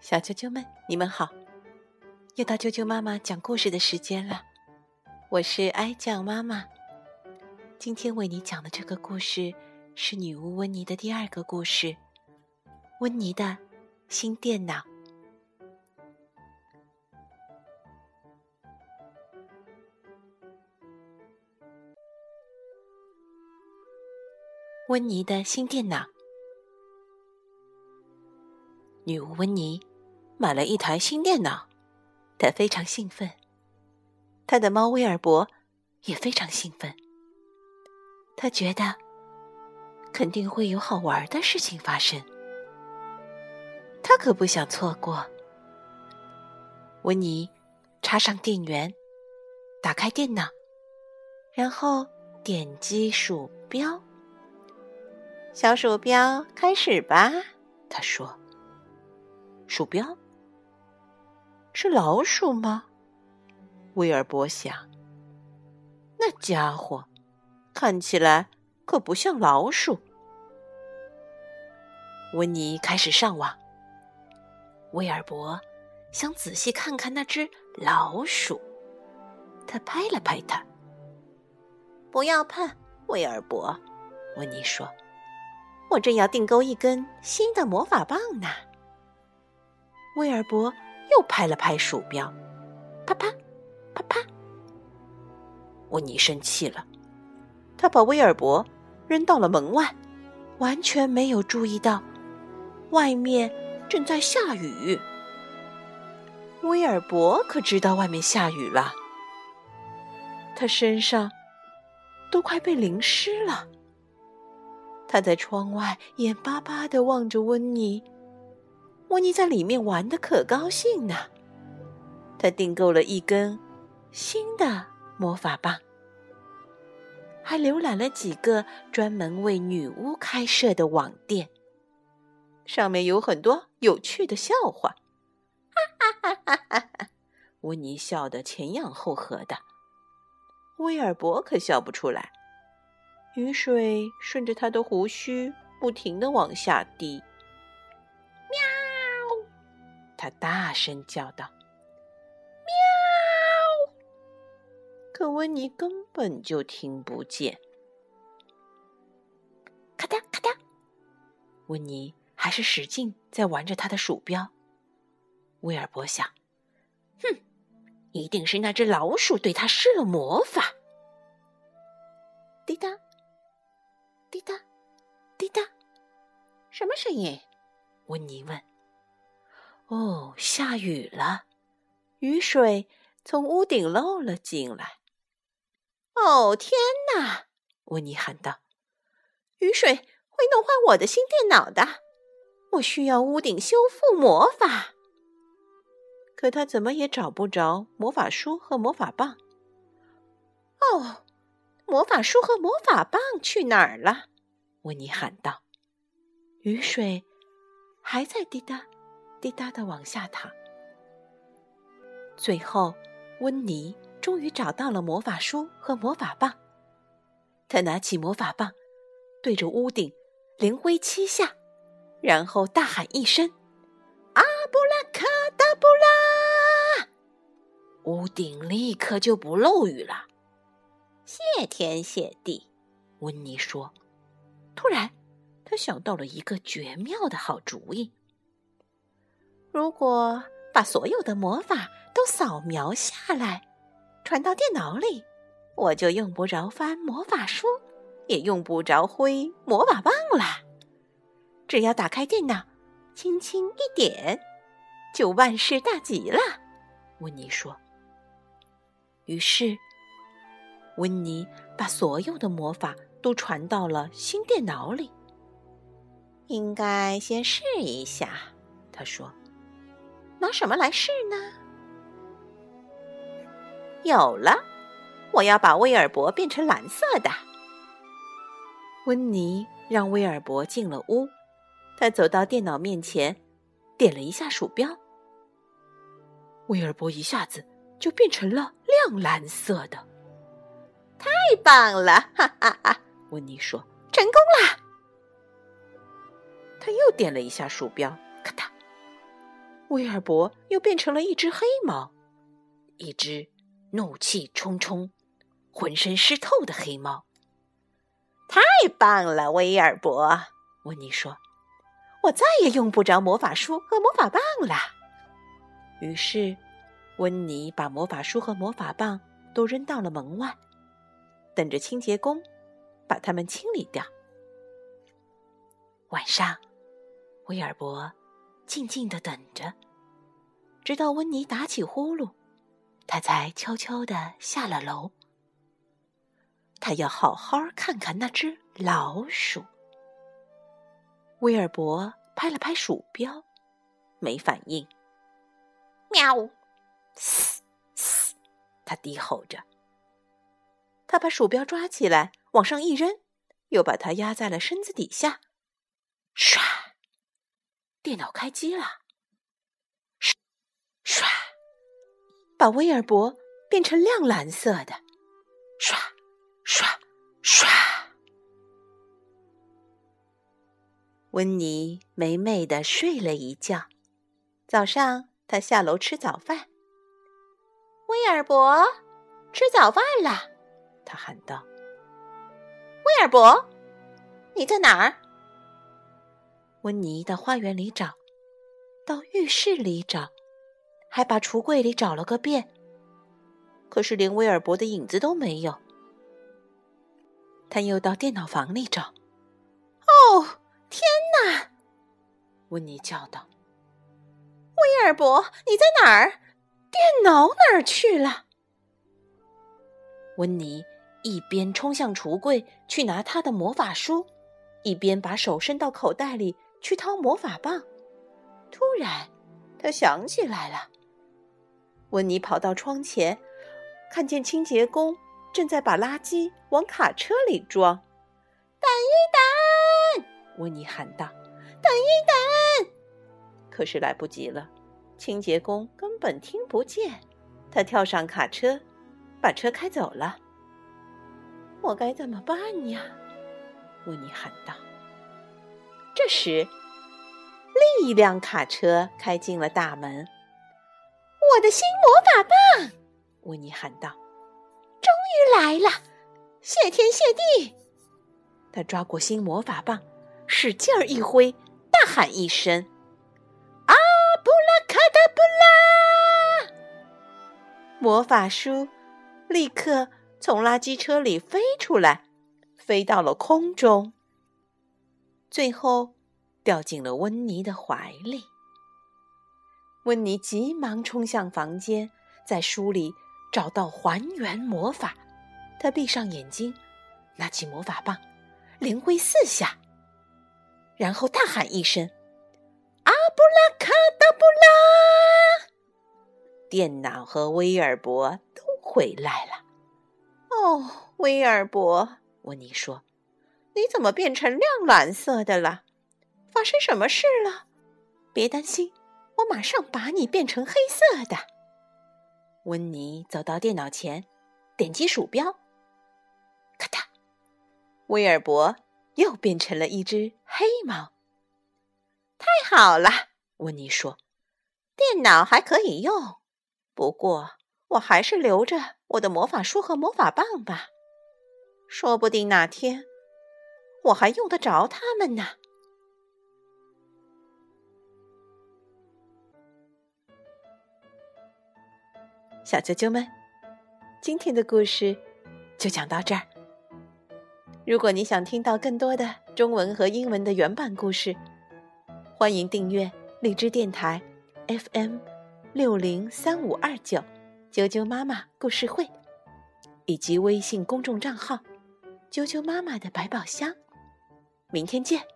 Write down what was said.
小啾啾们，你们好！又到啾啾妈妈讲故事的时间了，我是哀酱妈妈。今天为你讲的这个故事是女巫温妮的第二个故事《温妮的新电脑》。温妮的新电脑。女巫温妮买了一台新电脑，她非常兴奋。她的猫威尔伯也非常兴奋。他觉得肯定会有好玩的事情发生，他可不想错过。温妮插上电源，打开电脑，然后点击鼠标。小鼠标，开始吧，他说。鼠标是老鼠吗？威尔伯想。那家伙看起来可不像老鼠。温妮开始上网。威尔伯想仔细看看那只老鼠，他拍了拍它。不要碰，威尔伯，温妮说：“我正要订购一根新的魔法棒呢。”威尔伯又拍了拍鼠标，啪啪，啪啪。温妮生气了，他把威尔伯扔到了门外，完全没有注意到外面正在下雨。威尔伯可知道外面下雨了，他身上都快被淋湿了。他在窗外眼巴巴的望着温妮。温妮在里面玩的可高兴呢，他订购了一根新的魔法棒，还浏览了几个专门为女巫开设的网店，上面有很多有趣的笑话。哈哈哈哈哈！温妮笑得前仰后合的，威尔伯可笑不出来。雨水顺着他的胡须不停的往下滴。他大声叫道：“喵！”可温妮根本就听不见。咔嗒咔嗒，温妮还是使劲在玩着他的鼠标。威尔伯想：“哼，一定是那只老鼠对他施了魔法。”滴答，滴答，滴答，什么声音？温妮问。哦，下雨了，雨水从屋顶漏了进来。哦，天哪！温妮喊道：“雨水会弄坏我的新电脑的，我需要屋顶修复魔法。”可他怎么也找不着魔法书和魔法棒。哦，魔法书和魔法棒去哪儿了？温妮喊道。雨水还在滴答。滴答的往下淌，最后，温妮终于找到了魔法书和魔法棒。他拿起魔法棒，对着屋顶连挥七下，然后大喊一声：“阿布拉卡达布拉！”屋顶立刻就不漏雨了。谢天谢地，温妮说。突然，他想到了一个绝妙的好主意。如果把所有的魔法都扫描下来，传到电脑里，我就用不着翻魔法书，也用不着挥魔法棒了。只要打开电脑，轻轻一点，就万事大吉了。温妮说。于是，温妮把所有的魔法都传到了新电脑里。应该先试一下，他说。拿什么来试呢？有了，我要把威尔伯变成蓝色的。温妮让威尔伯进了屋，他走到电脑面前，点了一下鼠标，威尔伯一下子就变成了亮蓝色的。太棒了！哈哈哈！温妮说：“成功啦。”他又点了一下鼠标，咔嗒。威尔伯又变成了一只黑猫，一只怒气冲冲、浑身湿透的黑猫。太棒了，威尔伯！温妮说：“我再也用不着魔法书和魔法棒了。”于是，温妮把魔法书和魔法棒都扔到了门外，等着清洁工把它们清理掉。晚上，威尔伯静静的等着，直到温妮打起呼噜，他才悄悄的下了楼。他要好好看看那只老鼠。威尔伯拍了拍鼠标，没反应。喵，嘶嘶，他低吼着。他把鼠标抓起来，往上一扔，又把它压在了身子底下。唰，电脑开机了。唰，把威尔伯变成亮蓝色的。唰，唰，唰。温妮美美的睡了一觉。早上，他下楼吃早饭。威尔伯，吃早饭了，他喊道。威尔伯，你在哪儿？温妮到花园里找，到浴室里找，还把橱柜里找了个遍，可是连威尔伯的影子都没有。他又到电脑房里找，哦，天哪！温妮叫道：“威尔伯，你在哪儿？电脑哪儿去了？”温妮一边冲向橱柜去拿他的魔法书，一边把手伸到口袋里。去掏魔法棒，突然，他想起来了。温妮跑到窗前，看见清洁工正在把垃圾往卡车里装。等一等！温妮喊道：“等一等！”可是来不及了，清洁工根本听不见。他跳上卡车，把车开走了。我该怎么办呀？温妮喊道。这时，另一辆卡车开进了大门。我的新魔法棒！温妮喊道：“终于来了！谢天谢地！”他抓过新魔法棒，使劲儿一挥，大喊一声：“阿布拉卡达布拉！”魔法书立刻从垃圾车里飞出来，飞到了空中。最后，掉进了温妮的怀里。温妮急忙冲向房间，在书里找到还原魔法。他闭上眼睛，拿起魔法棒，连挥四下，然后大喊一声：“阿布拉卡达布拉！”电脑和威尔伯都回来了。哦，威尔伯，温妮说。你怎么变成亮蓝色的了？发生什么事了？别担心，我马上把你变成黑色的。温妮走到电脑前，点击鼠标，咔嗒，威尔伯又变成了一只黑猫。太好了，温妮说：“电脑还可以用，不过我还是留着我的魔法书和魔法棒吧，说不定哪天……”我还用得着他们呢，小啾啾们，今天的故事就讲到这儿。如果你想听到更多的中文和英文的原版故事，欢迎订阅荔枝电台 FM 六零三五二九啾啾妈妈故事会，以及微信公众账号啾啾妈妈的百宝箱。明天见。